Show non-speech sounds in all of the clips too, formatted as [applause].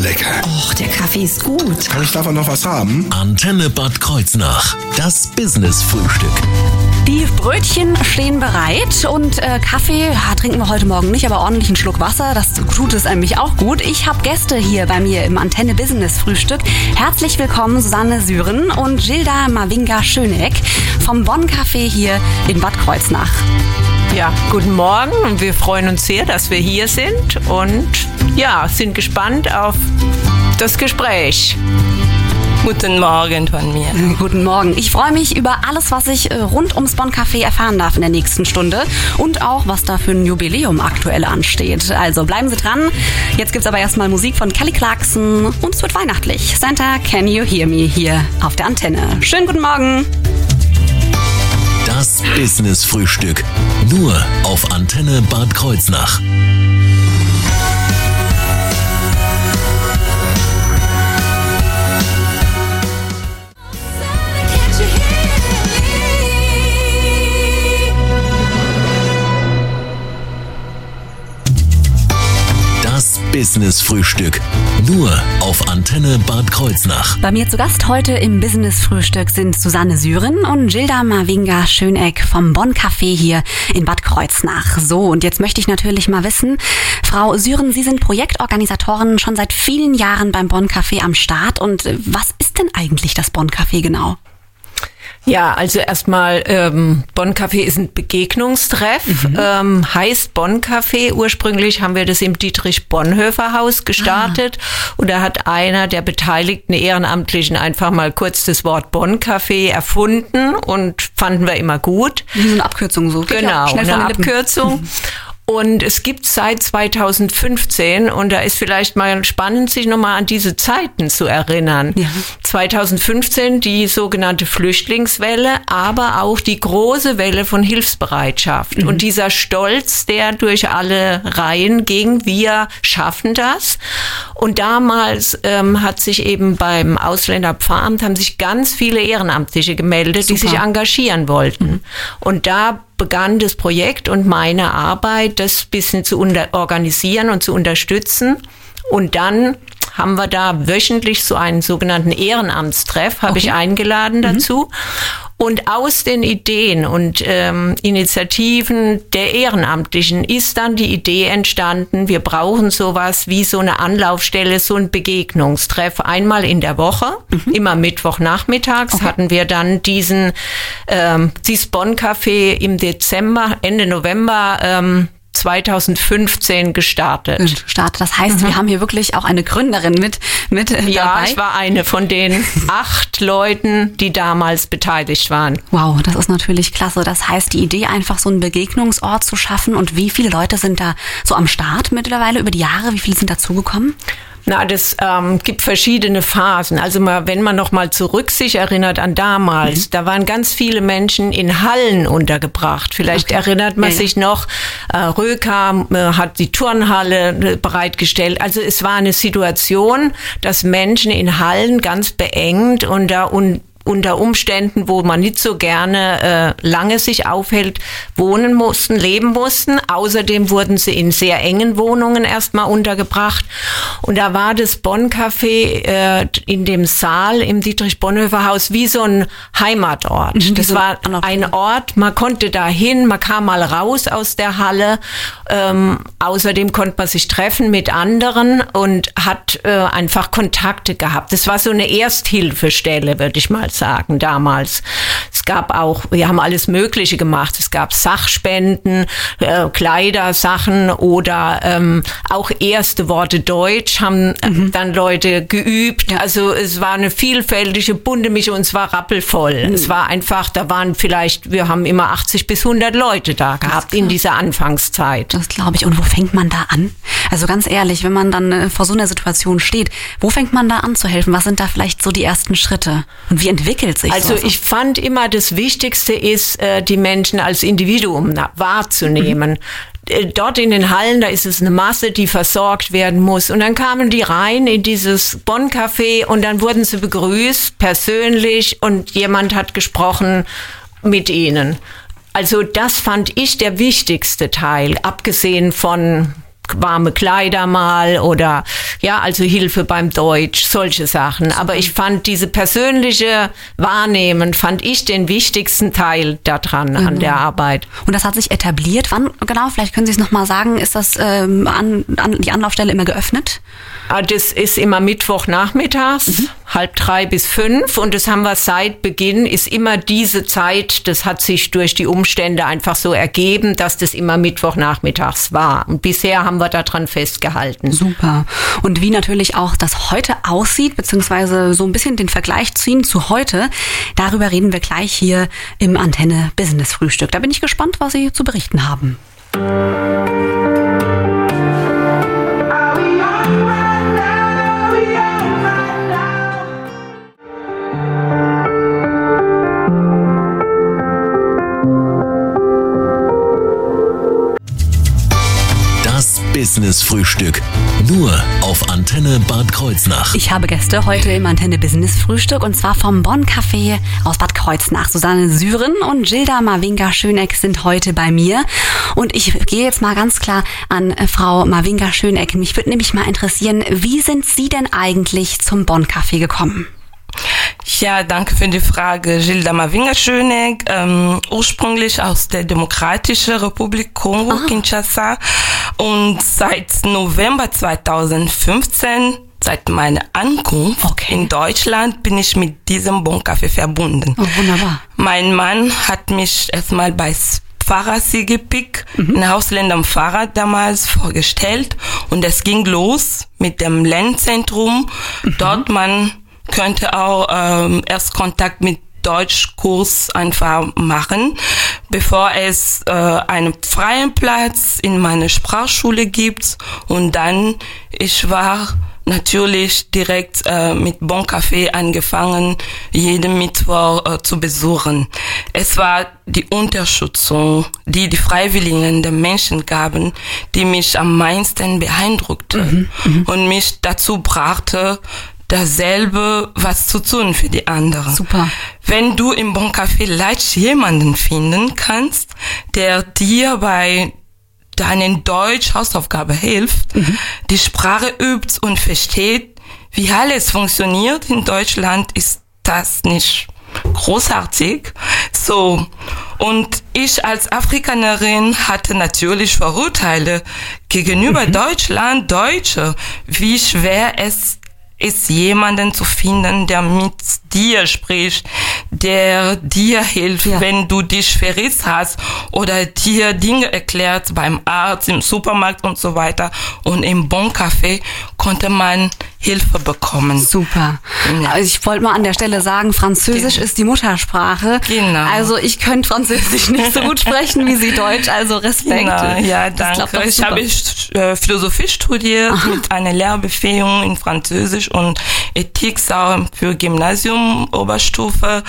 lecker. Och, der Kaffee ist gut. Kann ich davon noch was haben? Antenne Bad Kreuznach. Das Business-Frühstück. Die Brötchen stehen bereit und äh, Kaffee ja, trinken wir heute Morgen nicht, aber ordentlich einen Schluck Wasser. Das tut es nämlich auch gut. Ich habe Gäste hier bei mir im Antenne Business Frühstück. Herzlich willkommen Susanne Syren und Gilda Mavinga Schöneck vom Bonn Café hier in Bad Kreuznach. Ja, guten Morgen und wir freuen uns sehr, dass wir hier sind und ja, sind gespannt auf das Gespräch. Guten Morgen von mir. Guten Morgen. Ich freue mich über alles, was ich äh, rund ums Bonn Café erfahren darf in der nächsten Stunde und auch, was da für ein Jubiläum aktuell ansteht. Also bleiben Sie dran. Jetzt gibt's aber erstmal Musik von Kelly Clarkson und es wird weihnachtlich. Santa, can you hear me hier auf der Antenne. Schönen guten Morgen. Das Business-Frühstück. Nur auf Antenne Bad Kreuznach. Das Business-Frühstück. Nur auf Antenne Bad Kreuznach. Bei mir zu Gast heute im Business Frühstück sind Susanne Syren und Gilda Mavinga Schöneck vom Bonn Café hier in Bad Kreuznach. So, und jetzt möchte ich natürlich mal wissen, Frau Syren, Sie sind Projektorganisatorin schon seit vielen Jahren beim Bonn Café am Start und äh, was ist denn eigentlich das Bonn Café genau? Ja, also erstmal, ähm, Bonn Café ist ein Begegnungstreff, Mhm. ähm, heißt Bonn Café. Ursprünglich haben wir das im Dietrich Bonhoeffer Haus gestartet und da hat einer der beteiligten Ehrenamtlichen einfach mal kurz das Wort Bonn Café erfunden und fanden wir immer gut. Wie so eine Abkürzung so. Ja Genau, von eine den Lippen. [laughs] Und es gibt seit 2015, und da ist vielleicht mal spannend, sich nochmal an diese Zeiten zu erinnern. Ja. 2015 die sogenannte Flüchtlingswelle, aber auch die große Welle von Hilfsbereitschaft. Mhm. Und dieser Stolz, der durch alle Reihen ging, wir schaffen das. Und damals ähm, hat sich eben beim Ausländerpfarramt haben sich ganz viele Ehrenamtliche gemeldet, die Super. sich engagieren wollten. Und da begann das Projekt und meine Arbeit, das bisschen zu organisieren und zu unterstützen. Und dann haben wir da wöchentlich so einen sogenannten Ehrenamtstreff, habe ich eingeladen dazu. Und aus den Ideen und ähm, Initiativen der Ehrenamtlichen ist dann die Idee entstanden, wir brauchen sowas wie so eine Anlaufstelle, so ein Begegnungstreff einmal in der Woche, immer Mittwochnachmittags hatten wir dann diesen ähm, dieses Bonn-Café im Dezember, Ende November ähm, 2015 gestartet. Start. Das heißt, wir haben hier wirklich auch eine Gründerin mit, mit Ja, dabei. ich war eine von den [laughs] acht Leuten, die damals beteiligt waren. Wow, das ist natürlich klasse. Das heißt, die Idee, einfach so einen Begegnungsort zu schaffen und wie viele Leute sind da so am Start mittlerweile über die Jahre? Wie viele sind dazugekommen? Na, das ähm, gibt verschiedene Phasen. Also mal, wenn man noch mal zurück sich erinnert an damals, da waren ganz viele Menschen in Hallen untergebracht. Vielleicht erinnert man Ja, ja. sich noch, äh, Röka äh, hat die Turnhalle äh, bereitgestellt. Also es war eine Situation, dass Menschen in Hallen ganz beengt und da un unter Umständen, wo man nicht so gerne äh, lange sich aufhält, wohnen mussten, leben mussten. Außerdem wurden sie in sehr engen Wohnungen erstmal untergebracht. Und da war das Bonn-Café äh, in dem Saal im Dietrich-Bonhoeffer-Haus wie so ein Heimatort. Mhm, das so war ein ein Ort, man konnte da hin, man kam mal raus aus der Halle. Ähm, außerdem konnte man sich treffen mit anderen und hat äh, einfach Kontakte gehabt. Das war so eine Ersthilfestelle, würde ich mal sagen, damals. Es gab auch, wir haben alles Mögliche gemacht. Es gab Sachspenden, äh, Kleidersachen oder ähm, auch erste Worte Deutsch haben äh, dann Leute geübt. Also es war eine vielfältige, bunte Mischung und es war rappelvoll. Es war einfach, da waren vielleicht, wir haben immer 80 bis 100 Leute da gehabt in dieser Anfangszeit. Das glaube ich. Und wo fängt man da an? Also ganz ehrlich, wenn man dann äh, vor so einer Situation steht, wo fängt man da an zu helfen? Was sind da vielleicht so die ersten Schritte? Und wie entwickelt sich Also sowas? ich fand immer, das Wichtigste ist, äh, die Menschen als Individuum wahrzunehmen. Äh, Dort in den Hallen, da ist es eine Masse, die versorgt werden muss. Und dann kamen die rein in dieses Bonn-Café und dann wurden sie begrüßt, persönlich, und jemand hat gesprochen mit ihnen. Also das fand ich der wichtigste Teil, abgesehen von warme Kleider mal oder Ja, also Hilfe beim Deutsch, solche Sachen. Aber ich fand diese persönliche Wahrnehmen, fand ich den wichtigsten Teil daran an der Arbeit. Und das hat sich etabliert. Wann genau? Vielleicht können Sie es nochmal sagen. Ist das ähm, an, an die Anlaufstelle immer geöffnet? Ah, Das ist immer Mittwochnachmittags, halb drei bis fünf. Und das haben wir seit Beginn, ist immer diese Zeit, das hat sich durch die Umstände einfach so ergeben, dass das immer Mittwochnachmittags war. Und bisher haben wir daran festgehalten. Super. Und wie natürlich auch das heute aussieht, beziehungsweise so ein bisschen den Vergleich ziehen zu heute, darüber reden wir gleich hier im Antenne Business Frühstück. Da bin ich gespannt, was Sie zu berichten haben. Das Business Frühstück. Nur auf Antenne Bad Kreuznach. Ich habe Gäste heute im Antenne Business Frühstück und zwar vom Bonn Café aus Bad Kreuznach. Susanne Syren und Gilda Marvinga Schöneck sind heute bei mir. Und ich gehe jetzt mal ganz klar an äh, Frau Marvinga Schöneck. Mich würde nämlich mal interessieren, wie sind Sie denn eigentlich zum Bonn Café gekommen? Ja, danke für die Frage. Gilda Mavinga Schöneck, ähm, ursprünglich aus der Demokratischen Republik Kongo, Kinshasa. Und seit November 2015, seit meiner Ankunft Okay. in Deutschland, bin ich mit diesem Boncafé verbunden. Oh, wunderbar. Mein Mann hat mich erstmal bei Pfarrer Siegepik, ein Hausländernpfarrer damals vorgestellt und es ging los mit dem Lernzentrum. Dort man könnte auch ähm, erst Kontakt mit Deutschkurs einfach machen, bevor es äh, einen freien Platz in meiner Sprachschule gibt und dann ich war natürlich direkt äh, mit Bon Café angefangen, jeden Mittwoch äh, zu besuchen. Es war die Unterstützung, die die Freiwilligen den Menschen gaben, die mich am meisten beeindruckte und mich dazu brachte, dasselbe was zu tun für die anderen. Super. Wenn du im Bon Café leicht jemanden finden kannst, der dir bei deinen Deutsch-Hausaufgabe hilft, die Sprache übt und versteht, wie alles funktioniert in Deutschland, ist das nicht großartig. So. Und ich als Afrikanerin hatte natürlich Vorurteile gegenüber Deutschland, Deutsche, wie schwer es ist jemanden zu finden, der mit dir spricht, der dir hilft, Ja. wenn du dich verriss hast oder dir Dinge erklärt beim Arzt, im Supermarkt und so weiter. Und im Bon Café konnte man Hilfe bekommen. Super. Ja. Also ich wollte mal an der Stelle sagen, Französisch ist die Muttersprache. Genau. Also ich könnte Französisch nicht so gut sprechen wie Sie Deutsch, also Respekt. Genau, ja, danke. Ich habe äh, Philosophie studiert mit einer Lehrbefähigung in Französisch und Ethik für Gymnasium Oberstufe.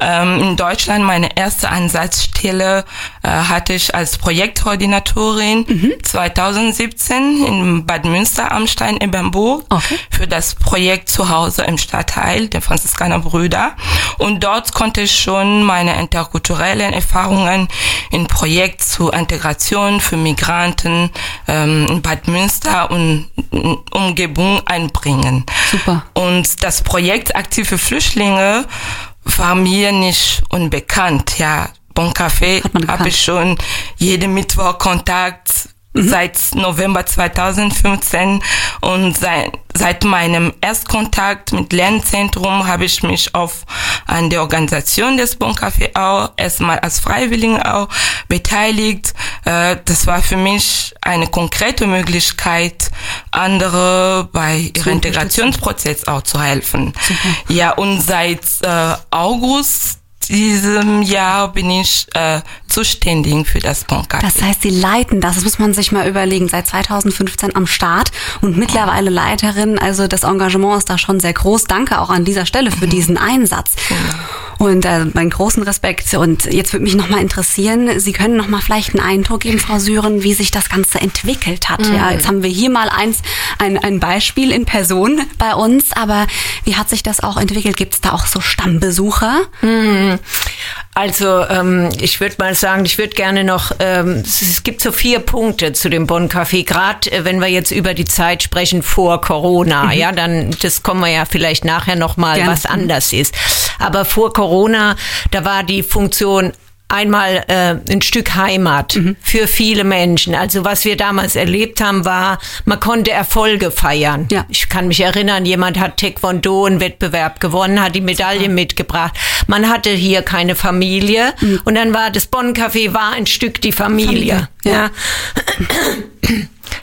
Ähm, in Deutschland meine erste Ansatzstelle äh, hatte ich als Projektkoordinatorin Mhm. 2017 in Bad Münster am Stein-Ebernburg Okay. Für das Projekt Zuhause im Stadtteil der Franziskaner Brüder. Und dort konnte ich schon meine interkulturellen Erfahrungen in Projekt zur Integration für Migranten ähm, in Bad Münster und Umgebung einbringen. Super. Und das Projekt Aktive Flüchtlinge war mir nicht unbekannt. Ja, Bon Café habe ich schon jeden Mittwoch Kontakt seit November 2015 und seit, seit meinem Erstkontakt mit Lernzentrum habe ich mich auf an der Organisation des Bon Café auch erstmal als Freiwillige auch beteiligt. Äh, das war für mich eine konkrete Möglichkeit, andere bei ihrem Integrationsprozess auch zu helfen. Ja, und seit äh, August diesem Jahr bin ich äh, zuständig für das Bon Café. Das heißt, Sie leiten das, das muss man sich mal überlegen, seit 2015 am Start und mittlerweile Leiterin. Also das Engagement ist da schon sehr groß. Danke auch an dieser Stelle für diesen Einsatz. Und äh, meinen großen Respekt. Und jetzt würde mich nochmal interessieren, Sie können nochmal vielleicht einen Eindruck geben, Frau Süren, wie sich das Ganze entwickelt hat. Mhm. Ja, jetzt haben wir hier mal eins, ein, ein Beispiel in Person bei uns, aber wie hat sich das auch entwickelt? Gibt es da auch so Stammbesucher? Mhm. Also ähm, ich würde mal sagen, ich würde gerne noch, ähm, es gibt so vier Punkte zu dem Bonn Café, gerade äh, wenn wir jetzt über die Zeit sprechen vor Corona, mhm. ja, dann das kommen wir ja vielleicht nachher noch mal, was anders ist. Aber vor Corona, da war die Funktion einmal äh, ein Stück Heimat mhm. für viele Menschen. Also was wir damals erlebt haben, war, man konnte Erfolge feiern. Ja. Ich kann mich erinnern, jemand hat Taekwondo einen Wettbewerb gewonnen, hat die Medaille Super. mitgebracht. Man hatte hier keine Familie mhm. und dann war das Bonn Café war ein Stück die Familie. Familie. Ja.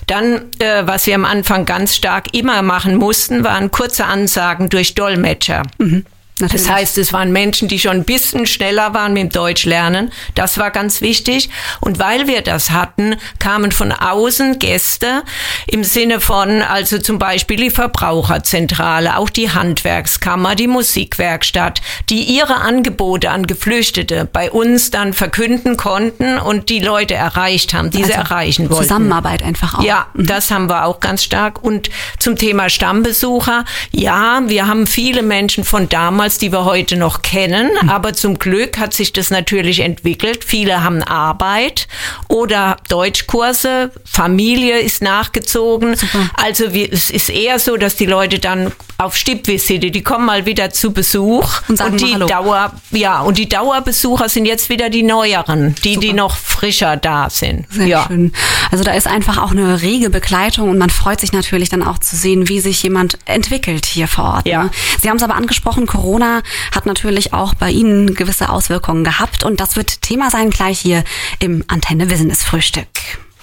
Dann, äh, was wir am Anfang ganz stark immer machen mussten, waren kurze Ansagen durch Dolmetscher. Mhm. Natürlich. Das heißt, es waren Menschen, die schon ein bisschen schneller waren mit dem Deutsch lernen. Das war ganz wichtig. Und weil wir das hatten, kamen von außen Gäste im Sinne von, also zum Beispiel die Verbraucherzentrale, auch die Handwerkskammer, die Musikwerkstatt, die ihre Angebote an Geflüchtete bei uns dann verkünden konnten und die Leute erreicht haben, die also sie erreichen wollten. Zusammenarbeit einfach auch. Ja, mhm. das haben wir auch ganz stark. Und zum Thema Stammbesucher, ja, wir haben viele Menschen von damals damals, die wir heute noch kennen. Mhm. Aber zum Glück hat sich das natürlich entwickelt. Viele haben Arbeit oder Deutschkurse. Familie ist nachgezogen. Super. Also wie, es ist eher so, dass die Leute dann auf Stippvisite, die kommen mal wieder zu Besuch und, sagen und die. Dauer, ja, und die Dauerbesucher sind jetzt wieder die neueren, die, Super. die noch frischer da sind. Sehr ja. schön. Also da ist einfach auch eine rege Begleitung und man freut sich natürlich dann auch zu sehen, wie sich jemand entwickelt hier vor Ort. Ja. Ne? Sie haben es aber angesprochen, Corona hat natürlich auch bei Ihnen gewisse Auswirkungen gehabt und das wird Thema sein gleich hier im Antenne Business Frühstück.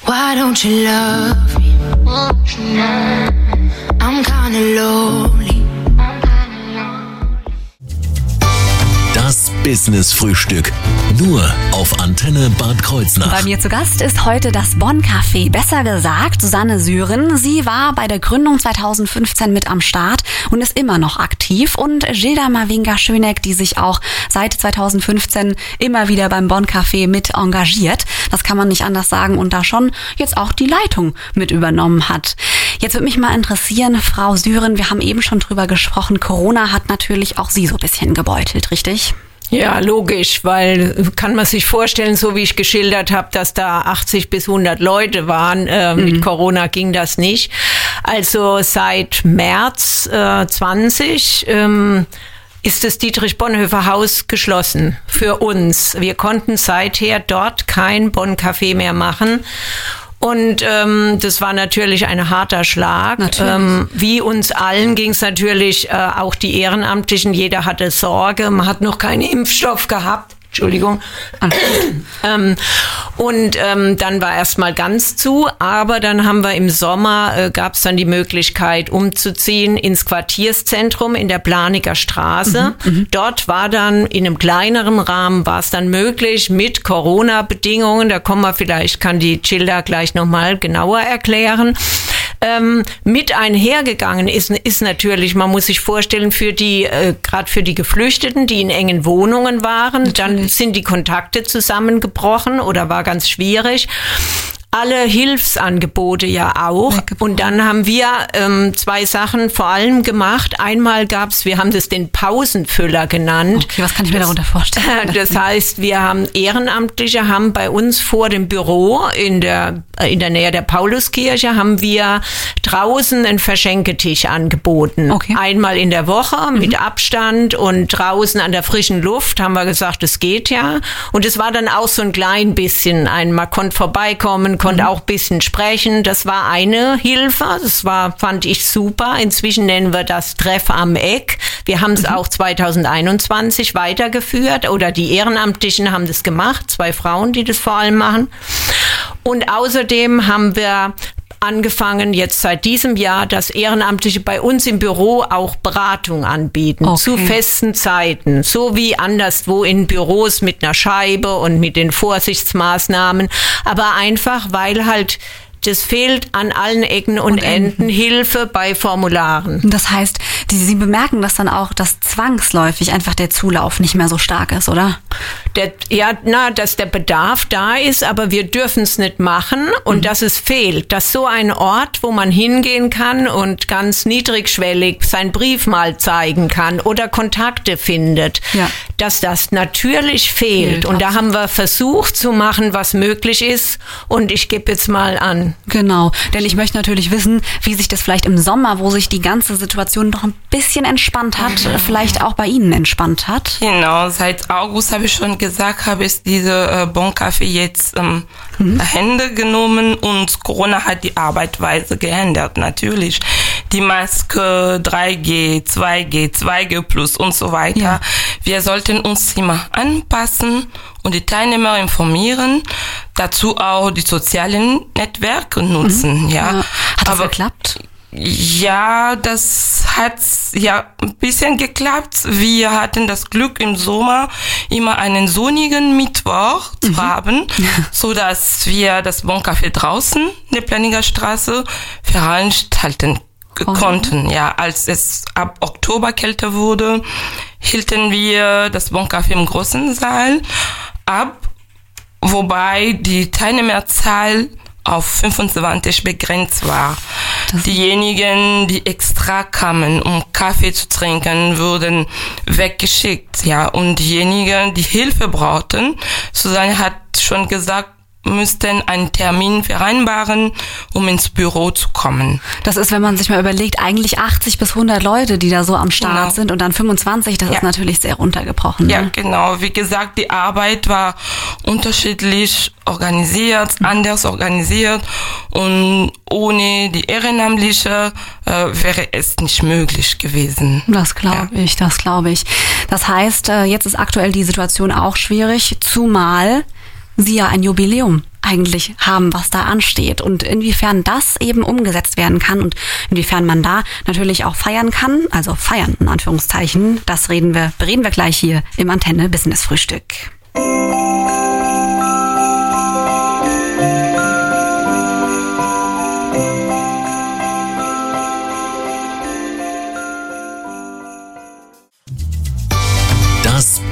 Why don't you love me? I'm kinda lonely. Das Business Frühstück. Nur auf Antenne Bad Kreuznach. Bei mir zu Gast ist heute das Bonn Café. Besser gesagt, Susanne Syren. Sie war bei der Gründung 2015 mit am Start und ist immer noch aktiv. Und Gilda Mavinga Schöneck, die sich auch seit 2015 immer wieder beim Bonn Café mit engagiert. Das kann man nicht anders sagen und da schon jetzt auch die Leitung mit übernommen hat. Jetzt würde mich mal interessieren, Frau Syren, wir haben eben schon drüber gesprochen, Corona hat natürlich auch Sie so ein bisschen gebeutelt, richtig? Ja, logisch, weil kann man sich vorstellen, so wie ich geschildert habe, dass da 80 bis 100 Leute waren. Äh, mhm. Mit Corona ging das nicht. Also seit März äh, 20 ähm, ist das Dietrich Bonhoeffer Haus geschlossen für uns. Wir konnten seither dort kein Bonn-Café mehr machen. Und ähm, das war natürlich ein harter Schlag. Ähm, wie uns allen ging es natürlich äh, auch die Ehrenamtlichen. Jeder hatte Sorge. Man hat noch keinen Impfstoff gehabt. Entschuldigung. ähm, und ähm, dann war erstmal ganz zu, aber dann haben wir im Sommer, äh, gab es dann die Möglichkeit umzuziehen ins Quartierszentrum in der Planiger Straße. Mhm, mhm, Dort war dann in einem kleineren Rahmen, war es dann möglich mit Corona-Bedingungen, da kommen wir vielleicht, kann die Childa gleich nochmal genauer erklären, ähm, mit einhergegangen ist, ist natürlich, man muss sich vorstellen, für die, äh, gerade für die Geflüchteten, die in engen Wohnungen waren, natürlich. dann sind die Kontakte zusammengebrochen oder war ganz schwierig alle Hilfsangebote ja auch. Und dann haben wir ähm, zwei Sachen vor allem gemacht. Einmal gab's, wir haben das den Pausenfüller genannt. Okay, was kann ich mir das, darunter vorstellen? [laughs] Das heißt, wir haben Ehrenamtliche haben bei uns vor dem Büro in der äh, in der Nähe der Pauluskirche haben wir draußen einen Verschenketisch angeboten. Okay. Einmal in der Woche mit mhm. Abstand und draußen an der frischen Luft haben wir gesagt, es geht ja. Und es war dann auch so ein klein bisschen ein, man konnte vorbeikommen, konnte mhm. auch bisschen sprechen. Das war eine Hilfe. Das war, fand ich super. Inzwischen nennen wir das Treff am Eck. Wir haben es mhm. auch 2021 weitergeführt oder die Ehrenamtlichen haben das gemacht. Zwei Frauen, die das vor allem machen. Und außerdem haben wir angefangen, jetzt seit diesem Jahr, dass Ehrenamtliche bei uns im Büro auch Beratung anbieten okay. zu festen Zeiten, so wie anderswo in Büros mit einer Scheibe und mit den Vorsichtsmaßnahmen, aber einfach, weil halt das fehlt an allen Ecken und, und Enden. Enden Hilfe bei Formularen. Das heißt, die, Sie bemerken das dann auch, dass zwangsläufig einfach der Zulauf nicht mehr so stark ist, oder? Der, ja, na, dass der Bedarf da ist, aber wir dürfen es nicht machen und mhm. dass es fehlt. Dass so ein Ort, wo man hingehen kann und ganz niedrigschwellig sein Brief mal zeigen kann oder Kontakte findet, ja. dass das natürlich fehlt. fehlt und da haben wir versucht zu machen, was möglich ist. Und ich gebe jetzt mal an. Genau, denn ich möchte natürlich wissen, wie sich das vielleicht im Sommer, wo sich die ganze Situation noch ein bisschen entspannt hat, mhm. vielleicht auch bei Ihnen entspannt hat. Genau, seit August habe ich schon gesagt, habe ich diese äh, Bon Café jetzt ähm, mhm. Hände genommen und Corona hat die Arbeitsweise geändert, natürlich. Die Maske 3G, 2G, 2G plus und so weiter. Ja. Wir sollten uns immer anpassen und die Teilnehmer informieren, dazu auch die sozialen Netzwerke nutzen. Mhm. Ja. ja. Hat das Aber, geklappt? Ja, das hat ja ein bisschen geklappt. Wir hatten das Glück im Sommer immer einen sonnigen Mittwoch zu mhm. haben, [laughs] so dass wir das Boncafé draußen in der Planninger Straße veranstalten oh. konnten. Ja, als es ab Oktober kälter wurde, hielten wir das Boncafé im großen Saal ab, wobei die Teilnehmerzahl auf 25 begrenzt war. Das Diejenigen, die extra kamen, um Kaffee zu trinken, wurden weggeschickt, ja. Und diejenigen, die Hilfe brauchten, Susanne hat schon gesagt, müssten einen Termin vereinbaren, um ins Büro zu kommen. Das ist, wenn man sich mal überlegt, eigentlich 80 bis 100 Leute, die da so am Start genau. sind und dann 25, das ja. ist natürlich sehr runtergebrochen. Ne? Ja, genau. Wie gesagt, die Arbeit war unterschiedlich organisiert, anders organisiert und ohne die Ehrenamtliche äh, wäre es nicht möglich gewesen. Das glaube ja. ich, das glaube ich. Das heißt, äh, jetzt ist aktuell die Situation auch schwierig, zumal Sie ja ein Jubiläum eigentlich haben, was da ansteht und inwiefern das eben umgesetzt werden kann und inwiefern man da natürlich auch feiern kann, also feiern in Anführungszeichen, das reden wir, reden wir gleich hier im Antenne Business Frühstück.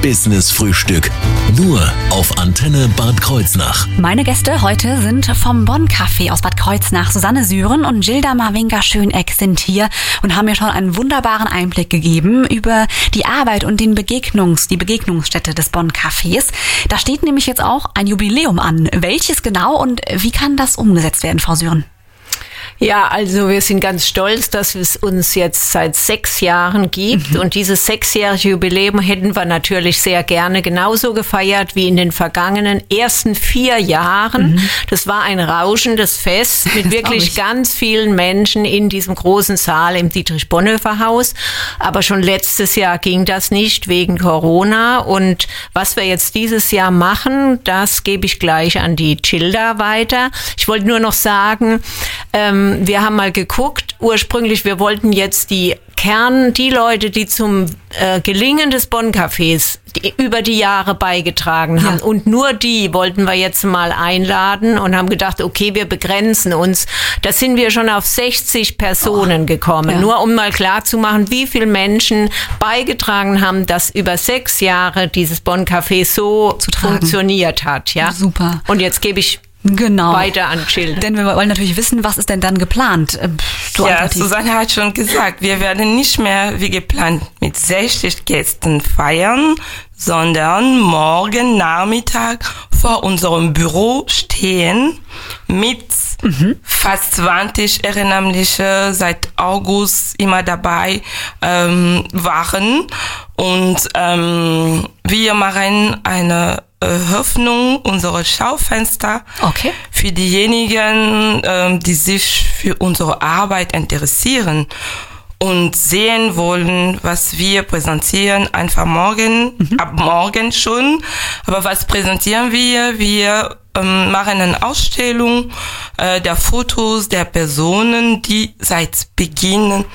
Business Frühstück. Nur auf Antenne Bad Kreuznach. Meine Gäste heute sind vom Bonn Café aus Bad Kreuznach. Susanne Syren und Gilda Marwinka Schöneck sind hier und haben mir schon einen wunderbaren Einblick gegeben über die Arbeit und den Begegnungs, die Begegnungsstätte des Bonn Cafés. Da steht nämlich jetzt auch ein Jubiläum an. Welches genau und wie kann das umgesetzt werden, Frau Syren? Ja, also wir sind ganz stolz, dass es uns jetzt seit sechs Jahren gibt. Mhm. Und dieses sechsjährige Jubiläum hätten wir natürlich sehr gerne genauso gefeiert wie in den vergangenen ersten vier Jahren. Mhm. Das war ein rauschendes Fest mit [laughs] wirklich ganz vielen Menschen in diesem großen Saal im Dietrich-Bonhoeffer-Haus. Aber schon letztes Jahr ging das nicht wegen Corona. Und was wir jetzt dieses Jahr machen, das gebe ich gleich an die Childa weiter. Ich wollte nur noch sagen, ähm, wir haben mal geguckt, ursprünglich, wir wollten jetzt die Kern, die Leute, die zum äh, Gelingen des Bonn-Cafés über die Jahre beigetragen haben. Ja. Und nur die wollten wir jetzt mal einladen und haben gedacht, okay, wir begrenzen uns. Da sind wir schon auf 60 Personen oh. gekommen. Ja. Nur um mal klar zu machen, wie viele Menschen beigetragen haben, dass über sechs Jahre dieses Bonn-Café so funktioniert hat. Ja? Super. Und jetzt gebe ich genau. weiter an Chillen. Denn wir wollen natürlich wissen, was ist denn dann geplant? Äh, du ja, Susanne hat schon gesagt, wir werden nicht mehr wie geplant mit 60 Gästen feiern, sondern morgen Nachmittag vor unserem Büro stehen mit mhm. fast 20 Ehrenamtliche seit August immer dabei ähm, waren und ähm, wir machen eine Eröffnung unserer Schaufenster okay. für diejenigen, ähm, die sich für unsere Arbeit interessieren und sehen wollen, was wir präsentieren, einfach morgen, mhm. ab morgen schon. Aber was präsentieren wir? Wir ähm, machen eine Ausstellung äh, der Fotos der Personen, die seit Beginn.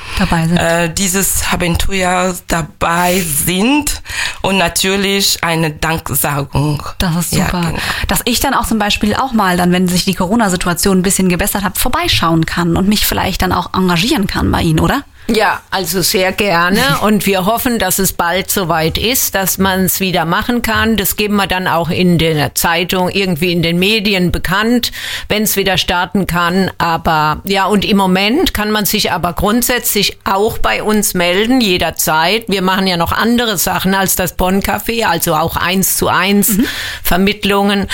Äh, dieses Abenteuers dabei sind und natürlich eine Danksagung. Das ist super. Ja, genau. Dass ich dann auch zum Beispiel auch mal dann, wenn sich die Corona-Situation ein bisschen gebessert hat, vorbeischauen kann und mich vielleicht dann auch engagieren kann bei Ihnen, oder? Ja, also sehr gerne. [laughs] Und wir hoffen, dass es bald soweit ist, dass man es wieder machen kann. Das geben wir dann auch in der Zeitung, irgendwie in den Medien bekannt, wenn es wieder starten kann. Aber ja, und im Moment kann man sich aber grundsätzlich auch bei uns melden, jederzeit. Wir machen ja noch andere Sachen als das Bonn Café, also auch eins zu eins mhm. Vermittlungen.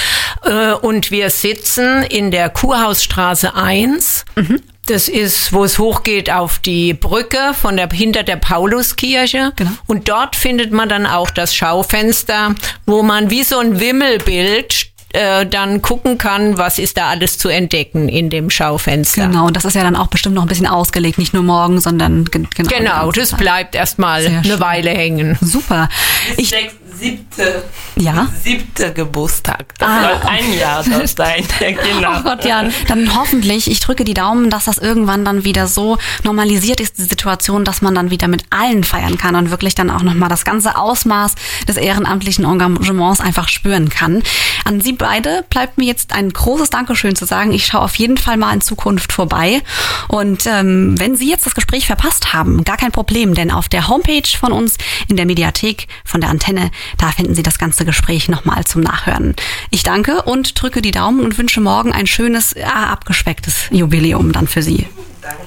Äh, und wir sitzen in der Kurhausstraße 1. Mhm. Das ist, wo es hochgeht auf die Brücke von der, hinter der Pauluskirche. Genau. Und dort findet man dann auch das Schaufenster, wo man wie so ein Wimmelbild äh, dann gucken kann, was ist da alles zu entdecken in dem Schaufenster. Genau, und das ist ja dann auch bestimmt noch ein bisschen ausgelegt, nicht nur morgen, sondern genau. Genau, das bleibt erstmal eine Weile hängen. Super. Ich, siebte, ja? siebte Geburtstag. Das ah, soll ein Jahr [laughs] das sein. genau. Oh Gott, ja. Dann hoffentlich, ich drücke die Daumen, dass das irgendwann dann wieder so normalisiert ist, die Situation, dass man dann wieder mit allen feiern kann und wirklich dann auch nochmal das ganze Ausmaß des ehrenamtlichen Engagements einfach spüren kann. An Sie beide bleibt mir jetzt ein großes Dankeschön zu sagen. Ich schaue auf jeden Fall mal in Zukunft vorbei. Und ähm, wenn Sie jetzt das Gespräch verpasst haben, gar kein Problem, denn auf der Homepage von uns in der Mediathek von der Antenne da finden Sie das ganze Gespräch nochmal zum Nachhören. Ich danke und drücke die Daumen und wünsche morgen ein schönes, ja, abgespecktes Jubiläum dann für Sie. Danke.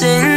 Dreams?